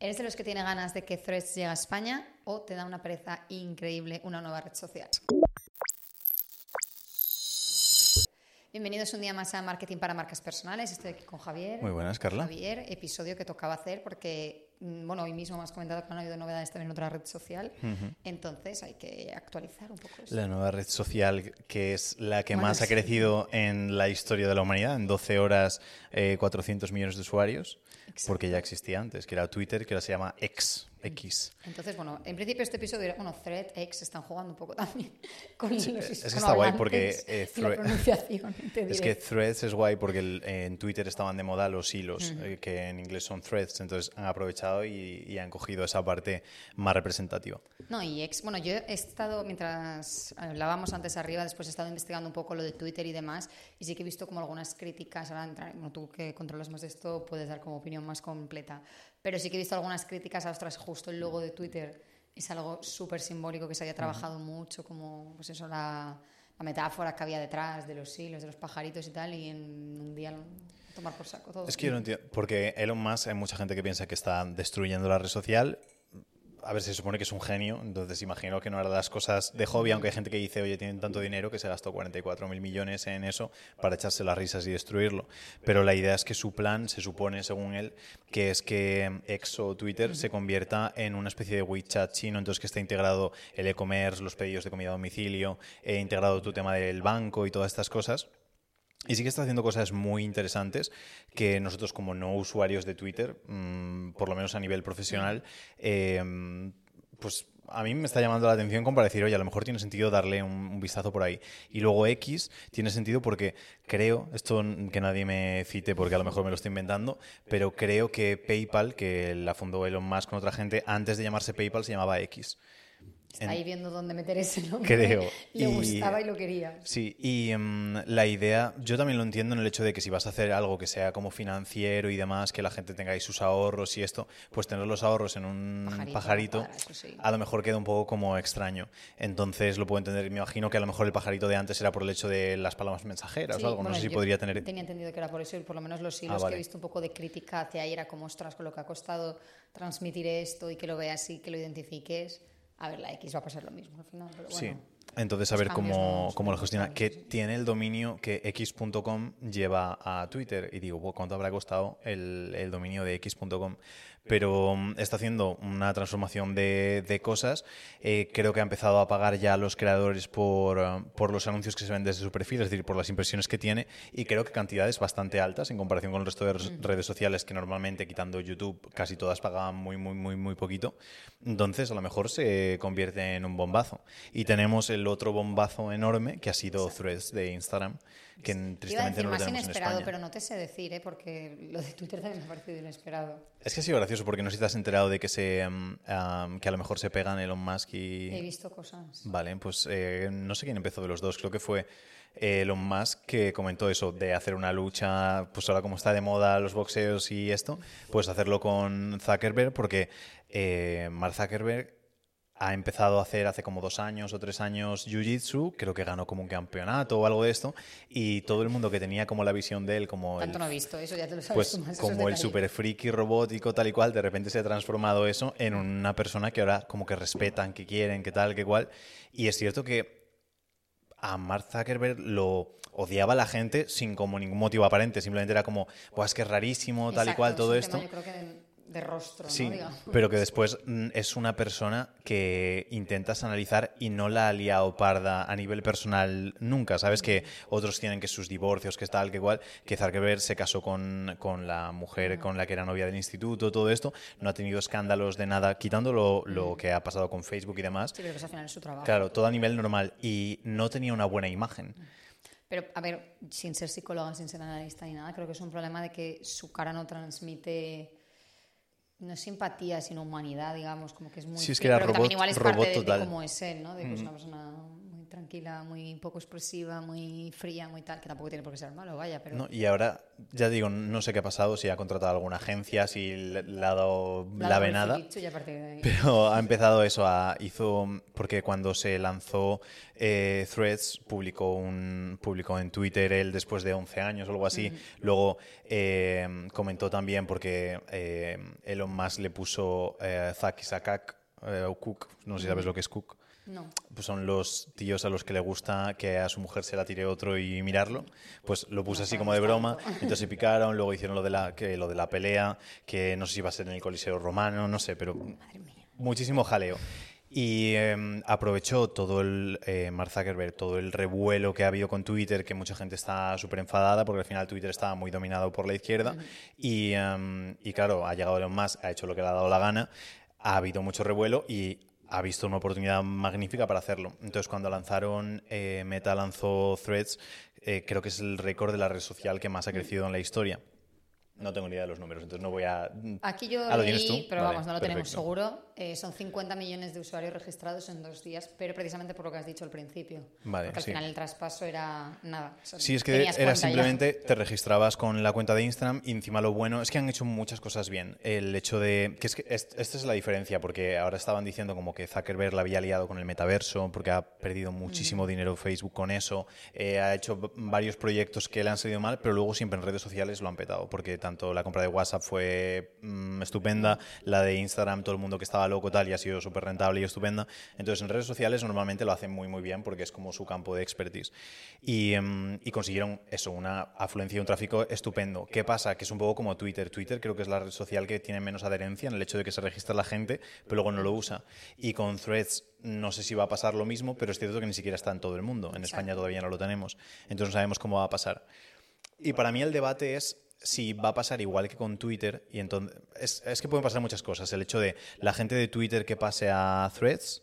¿Eres de los que tiene ganas de que Threads llegue a España o te da una pereza increíble una nueva red social? Bienvenidos un día más a Marketing para Marcas Personales. Estoy aquí con Javier. Muy buenas, Carla. Javier, episodio que tocaba hacer porque, bueno, hoy mismo me has comentado que no ha habido novedades también en otra red social. Entonces hay que actualizar un poco eso. La nueva red social que es la que Bueno, más ha crecido en la historia de la humanidad, en 12 horas, eh, 400 millones de usuarios, porque ya existía antes, que era Twitter, que ahora se llama X. X. Entonces, bueno, en principio este episodio era, bueno, Thread, X están jugando un poco también con los es que está guay porque, eh, y la pronunciación. Es que Threads es guay porque el- en Twitter estaban de moda los hilos, eh, que en inglés son threads, entonces han aprovechado y, y han cogido esa parte más representativa. No, y ex, bueno, yo he estado, mientras hablábamos antes arriba, después he estado investigando un poco lo de Twitter y demás, y sí que he visto como algunas críticas, ahora bueno, tú que controlas más de esto puedes dar como opinión más completa, pero sí que he visto algunas críticas a, ostras, justo el logo de Twitter es algo súper simbólico que se había trabajado mucho, como, pues eso, la, la metáfora que había detrás de los hilos, de los pajaritos y tal, y en un día lo- tomar por saco todo. Es que yo no entiendo, porque Elon Musk hay mucha gente que piensa que está destruyendo la red social. A ver, se supone que es un genio, entonces imagino que no hará las cosas de hobby, aunque hay gente que dice, oye, tienen tanto dinero que se gastó 44 mil millones en eso para echarse las risas y destruirlo. Pero la idea es que su plan, se supone, según él, que es que X o Twitter se convierta en una especie de WeChat chino, entonces que esté integrado el e-commerce, los pedidos de comida a domicilio, e integrado tu tema del banco y todas estas cosas. Y sí que está haciendo cosas muy interesantes que nosotros como no usuarios de Twitter, mm, por lo menos a nivel profesional, eh, pues a mí me está llamando la atención como para decir, oye, a lo mejor tiene sentido darle un, un vistazo por ahí. Y luego X tiene sentido porque creo, esto que nadie me cite porque a lo mejor me lo estoy inventando, pero creo que PayPal, que la fundó Elon Musk con otra gente, antes de llamarse PayPal se llamaba X. Está ahí viendo dónde meter ese nombre. Creo. Le gustaba y lo quería. Sí, y mm, la idea, yo también lo entiendo en el hecho de que si vas a hacer algo que sea como financiero y demás, que la gente tenga ahí sus ahorros y esto, pues tener los ahorros en un Pajarito, sí. a lo mejor queda un poco como extraño. Entonces lo puedo entender. Me imagino que a lo mejor el pajarito de antes era por el hecho de las palabras mensajeras Sí, o algo. bueno, no sé si podría tener. Tenía entendido que era por eso y por lo menos los hilos Ah, vale. que he visto un poco de crítica hacia ahí era como, ostras, con lo que ha costado transmitir esto y que lo veas y que lo identifiques. A ver, la X va a pasar lo mismo al final, pero bueno. Sí. Entonces, a ver cómo, cómo lo gestiona. Que tiene el dominio que x.com lleva a Twitter. Y digo, "Buah, ¿cuánto habrá costado el, el dominio de x.com? Pero mm, está haciendo una transformación de, de cosas. Eh, creo que ha empezado a pagar ya a los creadores por, eh, por los anuncios que se ven desde su perfil, es decir, por las impresiones que tiene. Y creo que cantidades bastante altas en comparación con el resto de res- redes sociales que normalmente, quitando YouTube, casi todas pagaban muy, muy, muy, muy poquito. Entonces, a lo mejor se convierte en un bombazo. Y tenemos el otro bombazo enorme que ha sido Threads de Instagram, que Te iba a tristemente decir no lo más tenemos en inesperado, España. pero no te sé decir, ¿eh? porque lo de Twitter también me ha parecido inesperado. Es que ha sido gracioso porque no sé si te has enterado de que se am, que a lo mejor se pegan Elon Musk y He visto cosas. Vale, pues eh, no sé quién empezó de los dos, creo que fue Elon Musk que comentó eso de hacer una lucha, pues ahora como está de moda los boxeos y esto, pues hacerlo con Zuckerberg porque eh, Mark Zuckerberg ha empezado a hacer hace como dos años o tres años Jiu-Jitsu, creo que ganó como un campeonato o algo de esto, y todo el mundo que tenía como la visión de él como Tanto el no he visto, eso ya te lo sabes pues tú más. como el super friki robótico tal y cual, de repente se ha transformado eso en una persona que ahora como que respetan, que quieren, que tal, que cual. Y es cierto que a Mark Zuckerberg lo odiaba la gente sin como ningún motivo aparente, simplemente era como, pues es que es rarísimo, tal y Exacto, cual, es todo esto. tema, yo creo que de, rostro, ¿no? Sí, Digamos. pero que después mm, es una persona que intentas analizar y no la ha liado parda a nivel personal nunca. Sabes que otros tienen que sus divorcios, que tal, que igual, que Zuckerberg se casó con, con la mujer con la que era novia del instituto, todo esto, no ha tenido escándalos de nada, quitando lo, lo que ha pasado con Facebook y demás. Sí, pero que al final es su trabajo. Claro, todo a nivel normal y no tenía una buena imagen. Pero, a ver, sin ser psicóloga, sin ser analista ni nada, creo que es un problema de que su cara no transmite. No es simpatía, sino humanidad, digamos, como que es muy. Sí, es que era pero también robot- igual es robot parte de- de, cómo es él, ¿no? De que es una persona tranquila, muy poco expresiva, muy fría, muy tal, que tampoco tiene por qué ser malo, vaya, pero... No, y ahora, ya digo, no sé qué ha pasado, si ha contratado alguna agencia, si le, ha dado la, venada, pero ha empezado eso, a, hizo, porque cuando se lanzó eh, Threads, publicó, un, publicó en Twitter él después de 11 años o algo así, luego eh, comentó también porque eh, Elon Musk le puso eh, Zaki Sakak, eh, o Cook, no sé si sabes lo que es Cook. No. Pues son los tíos a los que le gusta que a su mujer se la tire otro y mirarlo. Pues lo puse así como de broma. Entonces se picaron, luego hicieron lo de la, que, lo de la pelea, que no sé si iba a ser en el Coliseo Romano, no sé, pero muchísimo jaleo. Y eh, aprovechó todo el, eh, Mark Zuckerberg, todo el revuelo que ha habido con Twitter, que mucha gente está súper enfadada porque al final Twitter estaba muy dominado por la izquierda. y, em, y claro, ha llegado Elon Musk, ha hecho lo que le ha dado la gana, ha habido mucho revuelo y ha visto una oportunidad magnífica para hacerlo. Entonces, cuando lanzaron, eh, Meta lanzó Threads, eh, creo que es el récord de la red social que más ha crecido en la historia. No tengo ni idea de los números, entonces no voy a... Aquí yo Ah, ¿lo leí, pero Vale, vamos, no lo tenemos perfecto. seguro. Eh, son 50 millones de usuarios registrados en dos días, pero precisamente por lo que has dicho al principio. Vale, Porque al sí. final el traspaso era nada. o sea, Sí, es que era ya. simplemente te registrabas con la cuenta de Instagram y encima lo bueno es que han hecho muchas cosas bien. El hecho de que es que es- esta es la diferencia porque ahora estaban diciendo como que Zuckerberg la había liado con el metaverso porque ha perdido muchísimo Mm. dinero Facebook con eso, eh, ha hecho varios proyectos que le han salido mal, pero luego siempre en redes sociales lo han petado porque tanto la compra de WhatsApp fue mm, estupenda, la de Instagram todo el mundo que estaba loco tal y ha sido súper rentable y estupenda. Entonces en redes sociales normalmente lo hacen muy muy bien porque es como su campo de expertise. Y, em, y consiguieron eso, una afluencia y un tráfico estupendo. ¿Qué pasa? Que es un poco como Twitter. Twitter creo que es la red social que tiene menos adherencia en el hecho de que se registra la gente, pero luego no lo usa. Y con Threads no sé si va a pasar lo mismo, pero es cierto que ni siquiera está en todo el mundo. En España todavía no lo tenemos. Entonces no sabemos cómo va a pasar. Y para mí el debate es si va a pasar igual que con Twitter. Y entonces es, es que pueden pasar muchas cosas. El hecho de la gente de Twitter que pase a Threads,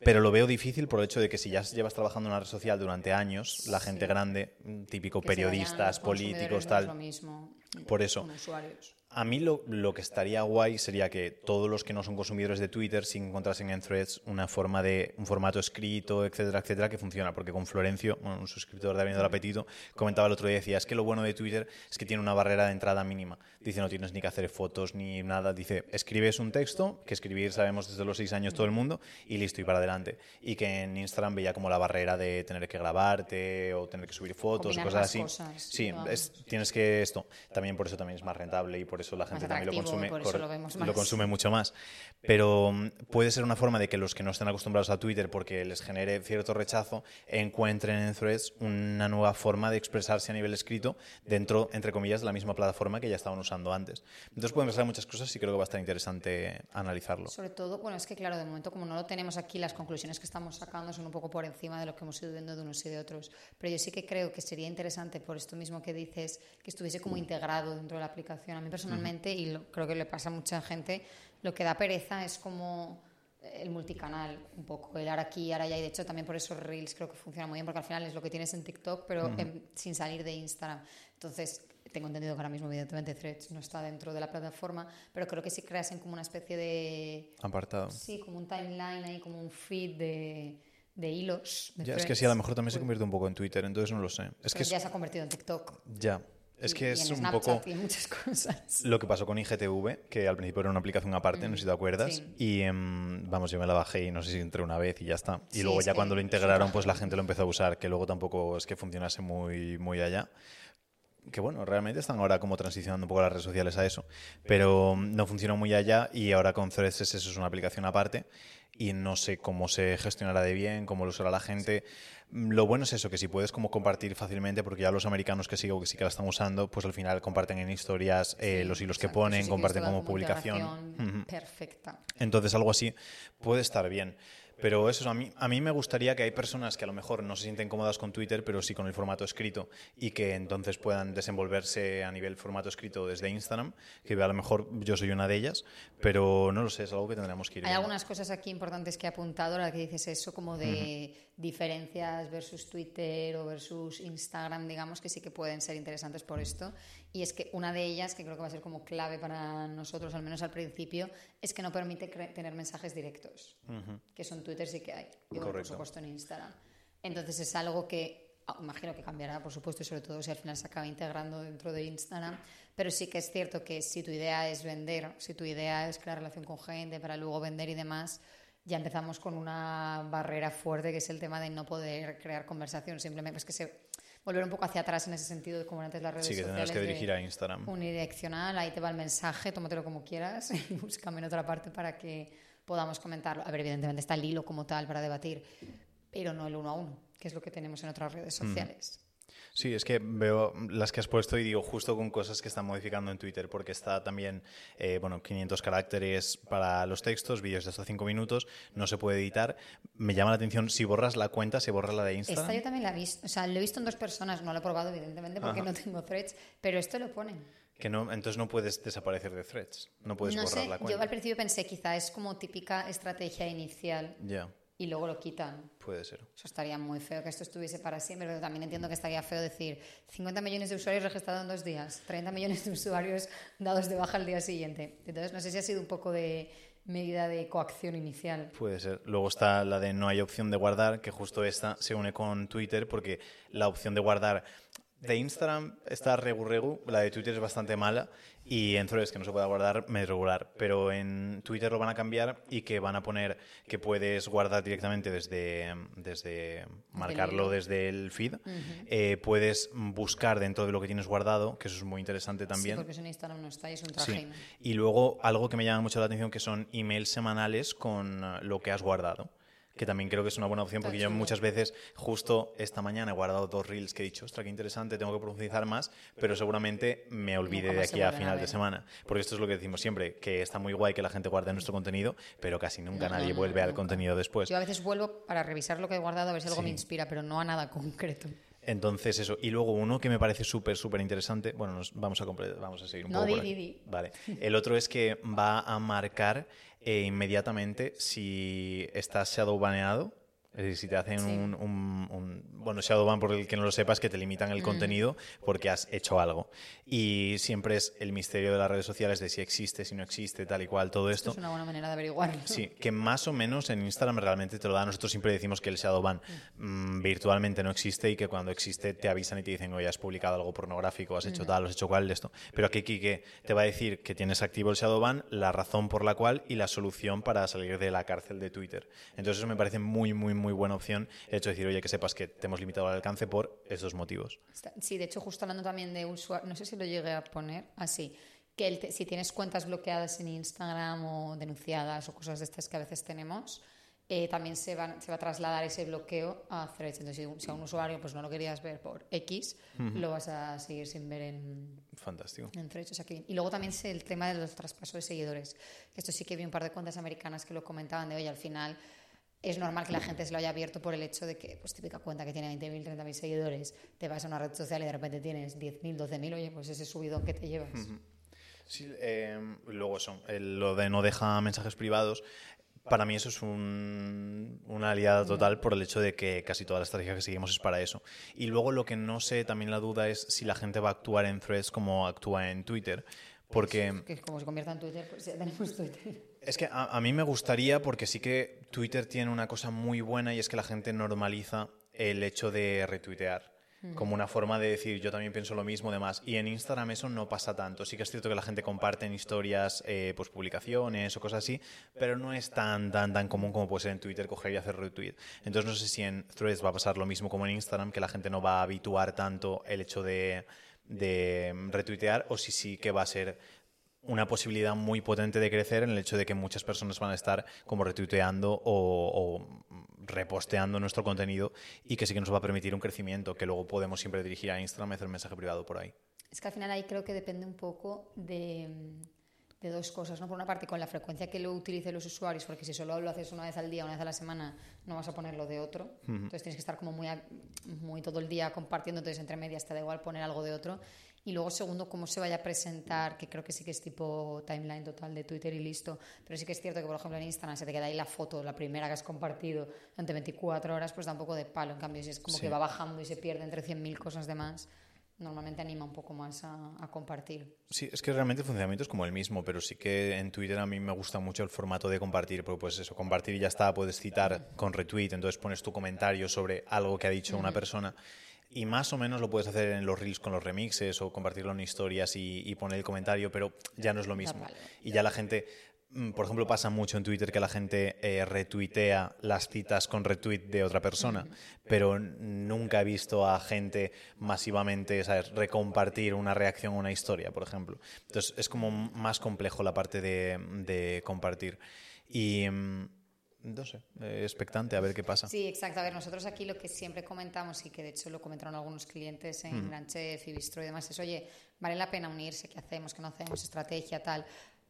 pero lo veo difícil por el hecho de que si ya llevas trabajando en una red social durante años, la gente grande, mm, típico Que periodistas, políticos, tal. es lo mismo Por eso. usuarios. A mí lo, lo que estaría guay sería que todos los que no son consumidores de Twitter sí encontrasen en Threads una forma de un formato escrito, etcétera, etcétera, que funciona. Porque con Florencio, bueno, un suscriptor de Avenida del Apetito, comentaba el otro día, decía, es que lo bueno de Twitter es que tiene una barrera de entrada mínima. Dice, no tienes ni que hacer fotos ni nada. Dice, escribes un texto, que escribir sabemos desde los seis años todo el mundo, y listo, y para adelante. Y que en Instagram veía como la barrera de tener que grabarte o tener que subir fotos, Combinar cosas así. cosas, sí, es- tienes que esto. También por eso también es más rentable y por eso la gente también lo consume, por eso corre- lo vemos más. consume mucho más. Pero mm, puede ser una forma de que los que no estén acostumbrados a Twitter porque les genere cierto rechazo encuentren en Threads una nueva forma de expresarse a nivel escrito dentro, entre comillas, de la misma plataforma que ya estaban usando antes. Entonces pueden pasar muchas cosas y creo que va a estar interesante analizarlo. Sobre todo, bueno, es que claro, de momento como no lo tenemos aquí, las conclusiones que estamos sacando son un poco por encima de lo que hemos ido viendo de unos y de otros. Pero yo sí que creo que sería interesante, por esto mismo que dices, que estuviese como integrado dentro de la aplicación. A mí personalmente, y lo- creo que le pasa a mucha gente, lo que da pereza es como el multicanal, un poco, el ahora aquí, ahora allá, y de hecho también por eso Reels creo que funciona muy bien, porque al final es lo que tienes en TikTok, pero en- sin salir de Instagram. Entonces, tengo entendido que ahora mismo evidentemente Threads no está dentro de la plataforma, pero creo que si creasen como una especie de, Apartado. sí, como un timeline ahí, como un feed de, de hilos. de Ya, es que sí, a lo mejor también se convierte un poco en Twitter, entonces no lo sé. Es pero que es, ya se ha convertido en TikTok. ya. Es que y es en un Snapchat poco... y en muchas cosas. Lo que pasó con IGTV, que al principio era una aplicación aparte, no sé si te acuerdas, sí. y em, vamos, yo me la bajé y no sé si entré una vez y ya está. Y Sí, luego ya cuando lo integraron, pues la gente. lo empezó a usar, que luego tampoco es que funcionase muy, muy allá. Que bueno, realmente están ahora como transicionando un poco las redes sociales a eso, pero mm, no funcionó muy allá y ahora con Threads eso es una aplicación aparte y no sé cómo se gestionará de bien, cómo lo usará la gente. Mm, Lo bueno es eso, que si puedes como compartir fácilmente, porque ya los americanos que sigo que sí que la están usando, pues al final comparten en historias eh, Sí, los hilos que ponen, sí comparten como publicación. Perfecta. Entonces algo así puede estar bien. Pero eso, a mí, a mí me gustaría que hay personas que a lo mejor no se sienten cómodas con Twitter, pero sí con el formato escrito y que entonces puedan desenvolverse a nivel formato escrito desde Instagram, que a lo mejor yo soy una de ellas, pero no lo sé, es algo que tendremos que ir Hay viendo. algunas cosas aquí importantes que he apuntado, ahora que dices eso, como de diferencias versus Twitter o versus Instagram, digamos, que sí que pueden ser interesantes por esto. Y es que una de ellas, que creo que va a ser como clave para nosotros, al menos al principio, es que no permite tener mensajes directos, que eso en Twitter sí que hay, y bueno, por supuesto en Instagram. Entonces es algo que ah, imagino que cambiará, por supuesto, y sobre todo si al final se acaba integrando dentro de Instagram. Pero sí que es cierto que si tu idea es vender, si tu idea es crear relación con gente para luego vender y demás, ya empezamos con una barrera fuerte que es el tema de no poder crear conversación. Simplemente es que se volver un poco hacia atrás en ese sentido como antes las redes Sí, que sociales. tendrás que dirigir a Instagram. Unidireccional, ahí te va el mensaje, tómatelo como quieras y búscame en otra parte para que podamos comentarlo. A ver, evidentemente está el hilo como tal para debatir, pero no el uno a uno, que es lo que tenemos en otras redes sociales. Sí, es que veo las que has puesto y digo justo con cosas que están modificando en Twitter, porque está también, eh, bueno, 500 caracteres para los textos, vídeos de hasta 5 minutos, no se puede editar. Me llama la atención, si borras la cuenta, se borra la de Instagram. Esta yo también la he visto, o sea, lo he visto en dos personas, no lo he probado evidentemente porque Ajá. no tengo threads, pero esto lo ponen. Que no, entonces no puedes desaparecer de threads, no puedes no borrar sé, la yo cuenta. al principio pensé quizá es como típica estrategia inicial Ya, y luego lo quitan. puede ser. Eso estaría muy feo que esto estuviese para siempre, pero también entiendo que estaría feo decir 50 millones de usuarios registrados en dos días, 30 millones de usuarios dados de baja al día siguiente. Entonces, no sé si ha sido un poco de medida de coacción inicial. Puede ser. Luego está la de no hay opción de guardar, que justo esta se une con Twitter porque la opción de guardar de Instagram está regu regu, la de Twitter es bastante mala y en Threads que no se pueda guardar me regular, pero en Twitter lo van a cambiar y que van a poner que puedes guardar directamente desde, desde marcarlo desde el feed, Eh, puedes buscar dentro de lo que tienes guardado, que eso es muy interesante también. Sí, porque eso en Instagram no está y es un Sí. trajín. Y luego algo que me llama mucho la atención que son emails semanales con lo que has guardado. Que también creo que es una buena opción porque yo muchas veces, justo esta mañana he guardado dos reels que he dicho, ostras, qué interesante, tengo que profundizar más, pero seguramente me olvide de aquí a final de semana. Porque esto es lo que decimos siempre, que está muy guay que la gente guarde nuestro contenido, pero casi nunca No, no, nadie no, vuelve al nunca. contenido después. Yo a veces vuelvo para revisar lo que he guardado, a ver si algo Sí. me inspira, pero no a nada concreto. Entonces, eso. Y luego uno que me parece súper, súper interesante. Bueno, nos vamos a, vamos a seguir un No, poco. di, por aquí. di, di. Vale. El otro es que va a marcar eh, inmediatamente si estás shadow baneado. Es decir, si te hacen Sí. un, un- un- Bueno, Shadowban, por el que no lo sepas, que te limitan el contenido porque has hecho algo. Y siempre es el misterio de las redes sociales de si existe, si no existe, tal y cual, todo Esto esto. es una buena manera de averiguarlo. Sí, que más o menos en Instagram realmente te lo da. Nosotros siempre decimos que el Shadowban mm, virtualmente no existe y que cuando existe te avisan y te dicen, oye, has publicado algo pornográfico, has hecho tal, has hecho cual de esto. Pero aquí Kike te va a decir que tienes activo el Shadowban, la razón por la cual y la solución para salir de la cárcel de Twitter. Entonces eso me parece muy, muy, muy buena opción. El hecho de decir, oye, que sepas que te hemos limitado el alcance por estos motivos. Sí, de hecho, justo hablando también de usuarios, no sé si lo llegué a poner así, que el si tienes cuentas bloqueadas en Instagram o denunciadas o cosas de estas que a veces tenemos, eh, también se, van- se va a trasladar ese bloqueo a Threads. Entonces, si, un- si a un usuario pues no lo querías ver por X, lo vas a seguir sin ver en, Fantástico. en Threads. O sea que- y luego también sé el tema de los traspasos de seguidores. Esto sí que vi un par de cuentas americanas que lo comentaban de, oye, al final es normal que la gente se lo haya abierto por el hecho de que, pues típica cuenta que tiene 20.000, 30.000 seguidores, te vas a una red social y de repente tienes 10.000, 12.000, oye, pues ese subidón que te llevas. Sí, eh, luego eso, el- lo de no deja mensajes privados. Para mí eso es un- una aliada total por el hecho de que casi toda la estrategia que seguimos es para eso. Y luego lo que no sé, también la duda es si la gente va a actuar en threads como actúa en Twitter. Porque Que como se convierta en Twitter, pues ya tenemos Twitter. Es que a, a mí me gustaría, porque sí que Twitter tiene una cosa muy buena y es que la gente normaliza el hecho de retuitear. Como una forma de decir, yo también pienso lo mismo, demás. Y en Instagram eso no pasa tanto. Sí que es cierto que la gente comparte en historias, eh, pues publicaciones o cosas así, pero no es tan, tan, tan común como puede ser en Twitter coger y hacer retweet. Entonces no sé si en Threads va a pasar lo mismo como en Instagram, que la gente no va a habituar tanto el hecho de, de retuitear, o si sí que va a ser una posibilidad muy potente de crecer en el hecho de que muchas personas van a estar como retuiteando o, o reposteando nuestro contenido y que sí que nos va a permitir un crecimiento que luego podemos siempre dirigir a Instagram y hacer un mensaje privado por ahí. Es que al final ahí creo que depende un poco de, de dos cosas, ¿no? Por una parte, con la frecuencia que lo utilicen los usuarios, porque si solo lo haces una vez al día, una vez a la semana, no vas a ponerlo de otro. Entonces tienes que estar como muy, a- muy todo el día compartiendo, entonces entre medias te da igual poner algo de otro. Y luego, segundo, cómo se vaya a presentar, que creo que sí que es tipo timeline total de Twitter y listo. Pero sí que es cierto que, por ejemplo, en Instagram se te queda ahí la foto, la primera que has compartido durante 24 horas, pues da un poco de palo. En cambio, si es como Sí. que va bajando y se pierde entre 100.000 cosas de más, normalmente anima un poco más a, a, compartir. Sí, es que realmente el funcionamiento es como el mismo, pero sí que en Twitter a mí me gusta mucho el formato de compartir, porque pues eso, compartir y ya está, puedes citar con retweet, entonces pones tu comentario sobre algo que ha dicho una persona y más o menos lo puedes hacer en los reels con los remixes o compartirlo en historias y, poner el comentario, pero ya no es lo mismo. Y ya la gente, mm, por ejemplo, pasa mucho en Twitter que la gente eh, retuitea las citas con retweet de otra persona, pero nunca he visto a gente masivamente ¿sabes? recompartir una reacción a una historia, por ejemplo. Entonces es como más complejo la parte de, de compartir. Y mm, no sé, eh, expectante a ver qué pasa. Sí, exacto. A ver, nosotros aquí lo que siempre comentamos y que de hecho lo comentaron algunos clientes en mm. Gran Chef y Bistro y demás es, oye, vale la pena unirse, ¿qué hacemos? ¿Qué no hacemos? Estrategia, tal.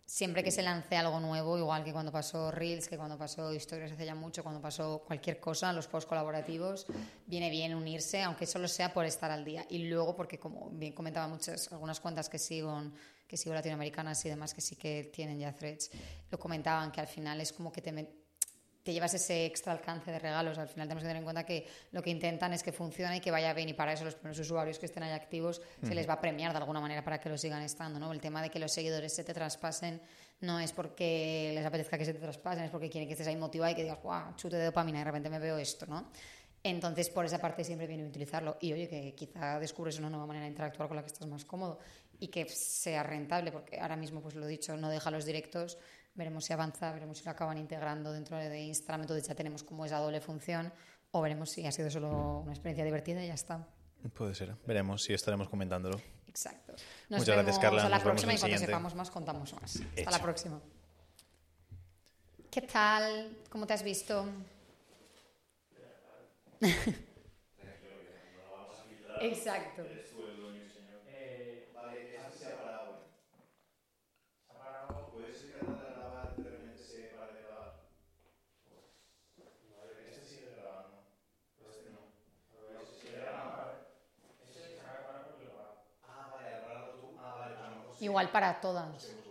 Siempre que se lance algo nuevo, igual que cuando pasó Reels, que cuando pasó Historias hace ya mucho, cuando pasó cualquier cosa, los post colaborativos, viene bien unirse, aunque solo sea por estar al día. Y luego, porque como bien comentaba muchas, algunas cuentas que sigo, que sigo latinoamericanas y demás, que sí que tienen ya threads, lo comentaban que al final es como que te te llevas ese extra alcance de regalos. Al final tenemos que tener en cuenta que lo que intentan es que funcione y que vaya bien y para eso los primeros usuarios que estén ahí activos se les va a premiar de alguna manera para que lo sigan estando. ¿no? El tema de que los seguidores se te traspasen no es porque les apetezca que se te traspasen, es porque quieren que estés ahí motivado y que digas, guau, chute de dopamina y de repente me veo esto, ¿no? Entonces, por esa parte siempre viene a utilizarlo. Y oye, que quizá descubres una nueva manera de interactuar con la que estás más cómodo y que sea rentable, porque ahora mismo, pues lo he dicho, no deja los directos veremos si avanza, veremos si lo acaban integrando dentro de Instagram, entonces ya tenemos como esa doble función, o veremos si ha sido solo una experiencia divertida y ya está. Puede ser, veremos si estaremos comentándolo. Exacto. Nos Muchas gracias, Carla. Hasta la próxima y cuando sepamos más contamos más. Hasta la próxima. ¿Qué tal? ¿Cómo te has visto? Exacto. Igual para todas.